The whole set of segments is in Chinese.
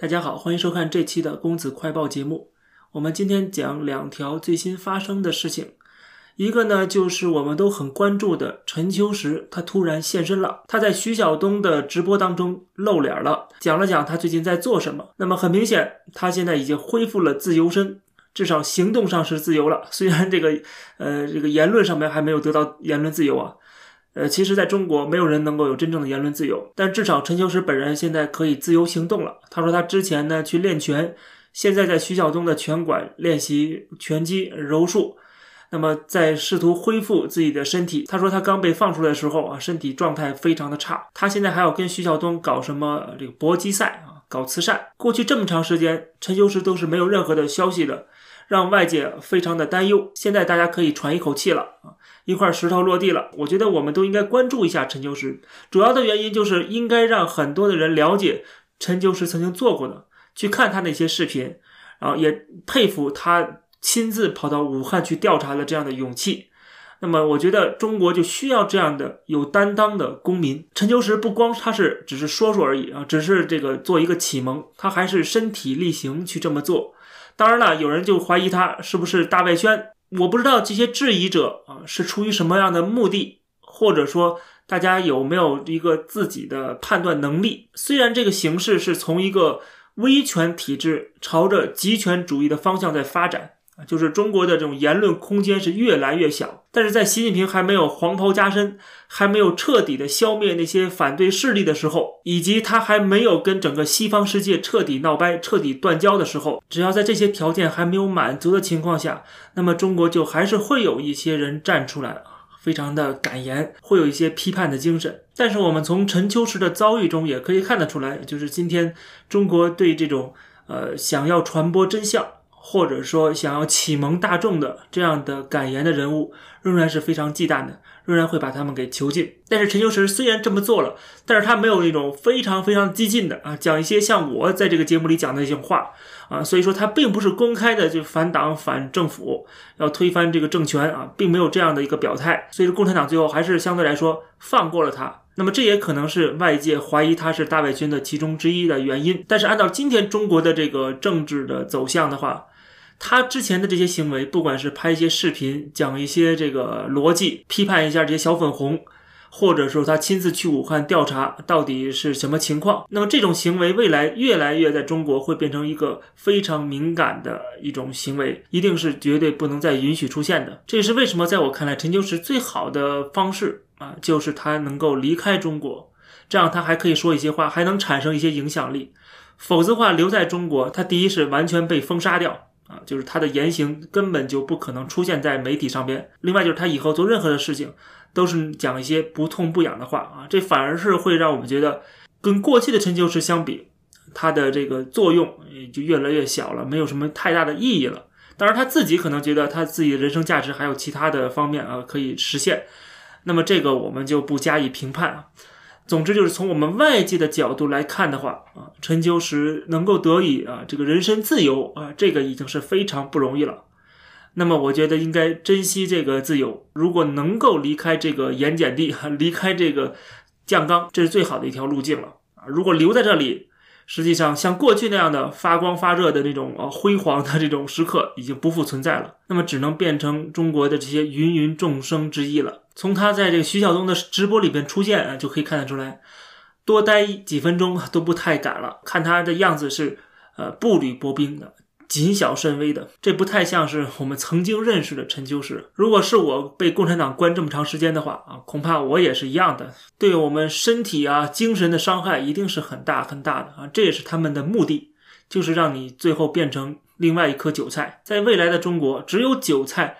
大家好，欢迎收看这期的公子快报节目。我们今天讲两条最新发生的事情，一个呢就是我们都很关注的陈秋实，他突然现身了。他在徐晓东的直播当中露脸了，讲了讲他最近在做什么。那么很明显，他现在已经恢复了自由身，至少行动上是自由了。虽然这个呃这个言论上面还没有得到言论自由啊。呃，其实，在中国，没有人能够有真正的言论自由。但至少陈秋实本人现在可以自由行动了。他说，他之前呢去练拳，现在在徐晓东的拳馆练习拳击、柔术，那么在试图恢复自己的身体。他说，他刚被放出来的时候啊，身体状态非常的差。他现在还要跟徐晓东搞什么这个搏击赛啊，搞慈善。过去这么长时间，陈秋实都是没有任何的消息的，让外界非常的担忧。现在大家可以喘一口气了啊。一块石头落地了，我觉得我们都应该关注一下陈秋实。主要的原因就是应该让很多的人了解陈秋实曾经做过的，去看他那些视频，然后也佩服他亲自跑到武汉去调查的这样的勇气。那么，我觉得中国就需要这样的有担当的公民。陈秋实不光他是只是说说而已啊，只是这个做一个启蒙，他还是身体力行去这么做。当然了，有人就怀疑他是不是大外宣。我不知道这些质疑者啊是出于什么样的目的，或者说大家有没有一个自己的判断能力？虽然这个形式是从一个威权体制朝着极权主义的方向在发展啊。就是中国的这种言论空间是越来越小，但是在习近平还没有黄袍加身，还没有彻底的消灭那些反对势力的时候，以及他还没有跟整个西方世界彻底闹掰、彻底断交的时候，只要在这些条件还没有满足的情况下，那么中国就还是会有一些人站出来，非常的敢言，会有一些批判的精神。但是我们从陈秋实的遭遇中也可以看得出来，就是今天中国对这种呃想要传播真相。或者说想要启蒙大众的这样的感言的人物，仍然是非常忌惮的，仍然会把他们给囚禁。但是陈秋实虽然这么做了，但是他没有那种非常非常激进的啊，讲一些像我在这个节目里讲的一些话啊，所以说他并不是公开的就反党反政府，要推翻这个政权啊，并没有这样的一个表态。所以说共产党最后还是相对来说放过了他。那么这也可能是外界怀疑他是大外宣的其中之一的原因。但是按照今天中国的这个政治的走向的话，他之前的这些行为，不管是拍一些视频，讲一些这个逻辑，批判一下这些小粉红，或者说他亲自去武汉调查到底是什么情况，那么这种行为未来越来越在中国会变成一个非常敏感的一种行为，一定是绝对不能再允许出现的。这也是为什么在我看来，陈秋实最好的方式啊，就是他能够离开中国，这样他还可以说一些话，还能产生一些影响力。否则的话，留在中国，他第一是完全被封杀掉。啊，就是他的言行根本就不可能出现在媒体上边。另外，就是他以后做任何的事情，都是讲一些不痛不痒的话啊，这反而是会让我们觉得，跟过去的陈秋实相比，他的这个作用也就越来越小了，没有什么太大的意义了。当然，他自己可能觉得他自己的人生价值还有其他的方面啊可以实现，那么这个我们就不加以评判啊。总之就是从我们外界的角度来看的话啊，陈秋实能够得以啊这个人身自由啊，这个已经是非常不容易了。那么我觉得应该珍惜这个自由，如果能够离开这个盐碱地，离开这个酱缸，这是最好的一条路径了啊。如果留在这里，实际上像过去那样的发光发热的这种呃辉煌的这种时刻已经不复存在了，那么只能变成中国的这些芸芸众生之一了。从他在这个徐晓东的直播里边出现啊，就可以看得出来，多待几分钟都不太敢了。看他的样子是，呃，步履薄冰的，谨小慎微的，这不太像是我们曾经认识的陈秋实。如果是我被共产党关这么长时间的话啊，恐怕我也是一样的，对我们身体啊、精神的伤害一定是很大很大的啊。这也是他们的目的，就是让你最后变成另外一颗韭菜。在未来的中国，只有韭菜。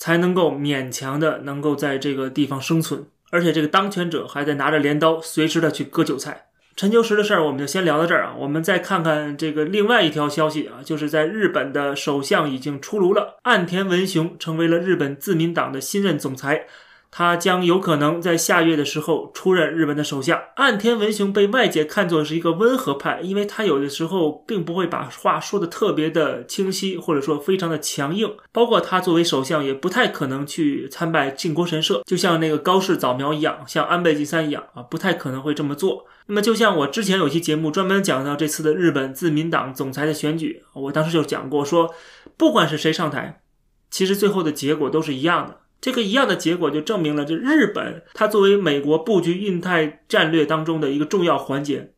才能够勉强的能够在这个地方生存，而且这个当权者还在拿着镰刀，随时的去割韭菜。陈秋实的事儿，我们就先聊到这儿啊。我们再看看这个另外一条消息啊，就是在日本的首相已经出炉了，岸田文雄成为了日本自民党的新任总裁，他将有可能在下月的时候出任日本的首相。岸田文雄被外界看作是一个温和派，因为他有的时候并不会把话说的特别的清晰，或者说非常的强硬。包括他作为首相，也不太可能去参拜靖国神社，就像那个高市早苗一样，像安倍晋三一样啊，不太可能会这么做。那么，就像我之前有期节目专门讲到这次的日本自民党总裁的选举，我当时就讲过，说不管是谁上台，其实最后的结果都是一样的。这个一样的结果就证明了，这日本它作为美国布局印太战略当中的一个重要环节，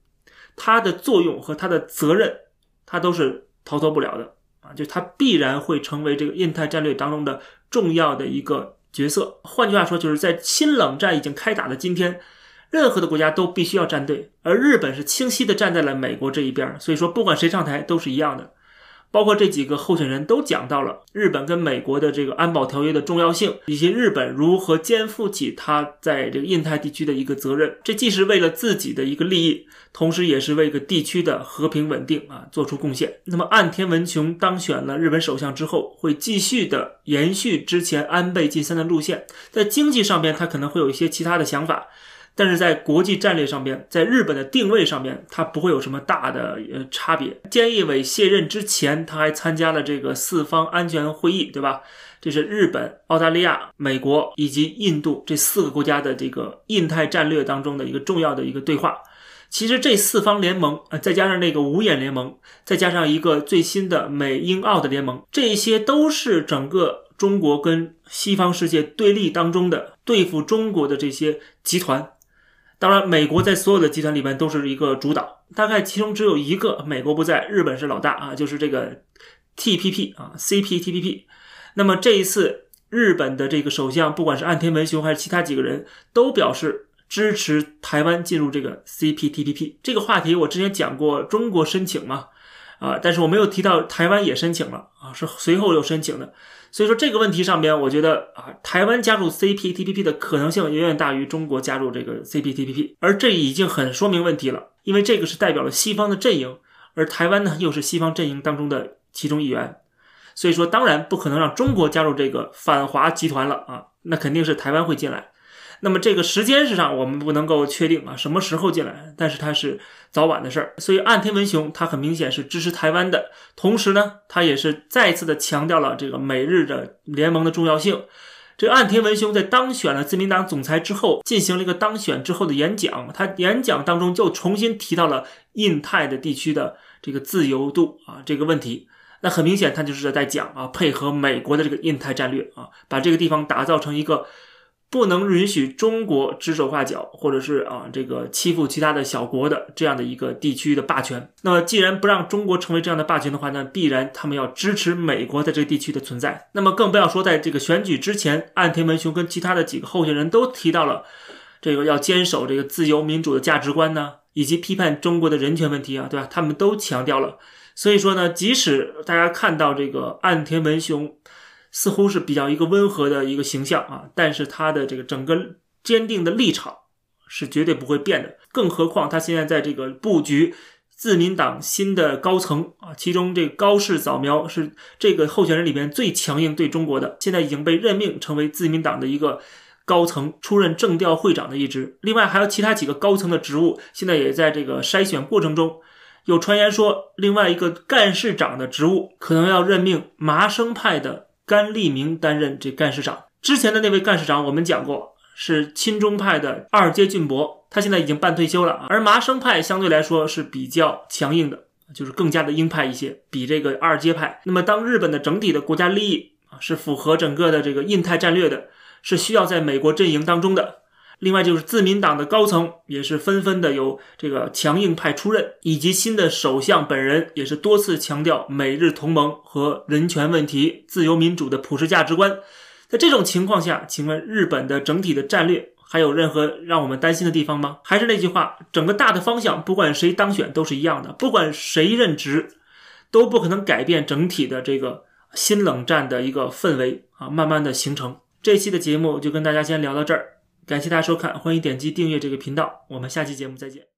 它的作用和它的责任，它都是逃脱不了的啊！就它必然会成为这个印太战略当中的重要的一个角色。换句话说，就是在新冷战已经开打的今天，任何的国家都必须要站队，而日本是清晰的站在了美国这一边。所以说，不管谁上台都是一样的。包括这几个候选人都讲到了日本跟美国的这个安保条约的重要性，以及日本如何肩负起他在这个印太地区的一个责任。这既是为了自己的一个利益，同时也是为个地区的和平稳定啊做出贡献。那么岸田文雄当选了日本首相之后，会继续的延续之前安倍晋三的路线，在经济上边他可能会有一些其他的想法。但是在国际战略上边，在日本的定位上边，它不会有什么大的呃差别。菅义伟卸任之前，他还参加了这个四方安全会议，对吧？这是日本、澳大利亚、美国以及印度这四个国家的这个印太战略当中的一个重要的一个对话。其实这四方联盟，呃，再加上那个五眼联盟，再加上一个最新的美英澳的联盟，这些都是整个中国跟西方世界对立当中的对付中国的这些集团。当然，美国在所有的集团里面都是一个主导，大概其中只有一个美国不在，日本是老大啊，就是这个 TPP 啊，CPTPP。那么这一次，日本的这个首相，不管是岸田文雄还是其他几个人，都表示支持台湾进入这个 CPTPP。这个话题我之前讲过，中国申请嘛，啊，但是我没有提到台湾也申请了啊，是随后又申请的。所以说这个问题上边，我觉得啊，台湾加入 CPTPP 的可能性远远大于中国加入这个 CPTPP，而这已经很说明问题了，因为这个是代表了西方的阵营，而台湾呢又是西方阵营当中的其中一员，所以说当然不可能让中国加入这个反华集团了啊，那肯定是台湾会进来。那么这个时间是上我们不能够确定啊，什么时候进来？但是它是早晚的事儿。所以岸田文雄他很明显是支持台湾的，同时呢，他也是再次的强调了这个美日的联盟的重要性。这岸田文雄在当选了自民党总裁之后，进行了一个当选之后的演讲，他演讲当中就重新提到了印太的地区的这个自由度啊这个问题。那很明显，他就是在讲啊，配合美国的这个印太战略啊，把这个地方打造成一个。不能允许中国指手画脚，或者是啊这个欺负其他的小国的这样的一个地区的霸权。那么既然不让中国成为这样的霸权的话，那必然他们要支持美国在这个地区的存在。那么更不要说在这个选举之前，岸田文雄跟其他的几个候选人都提到了这个要坚守这个自由民主的价值观呢，以及批判中国的人权问题啊，对吧？他们都强调了。所以说呢，即使大家看到这个岸田文雄。似乎是比较一个温和的一个形象啊，但是他的这个整个坚定的立场是绝对不会变的。更何况他现在在这个布局自民党新的高层啊，其中这个高市早苗是这个候选人里边最强硬对中国的，现在已经被任命成为自民党的一个高层，出任政调会长的一职。另外还有其他几个高层的职务，现在也在这个筛选过程中。有传言说，另外一个干事长的职务可能要任命麻生派的。甘利明担任这干事长，之前的那位干事长我们讲过是亲中派的二阶俊博，他现在已经半退休了。而麻生派相对来说是比较强硬的，就是更加的鹰派一些，比这个二阶派。那么当日本的整体的国家利益啊是符合整个的这个印太战略的，是需要在美国阵营当中的。另外就是自民党的高层也是纷纷的由这个强硬派出任，以及新的首相本人也是多次强调美日同盟和人权问题、自由民主的普世价值观。在这种情况下，请问日本的整体的战略还有任何让我们担心的地方吗？还是那句话，整个大的方向，不管谁当选都是一样的，不管谁任职，都不可能改变整体的这个新冷战的一个氛围啊，慢慢的形成。这期的节目就跟大家先聊到这儿。感谢大家收看，欢迎点击订阅这个频道，我们下期节目再见。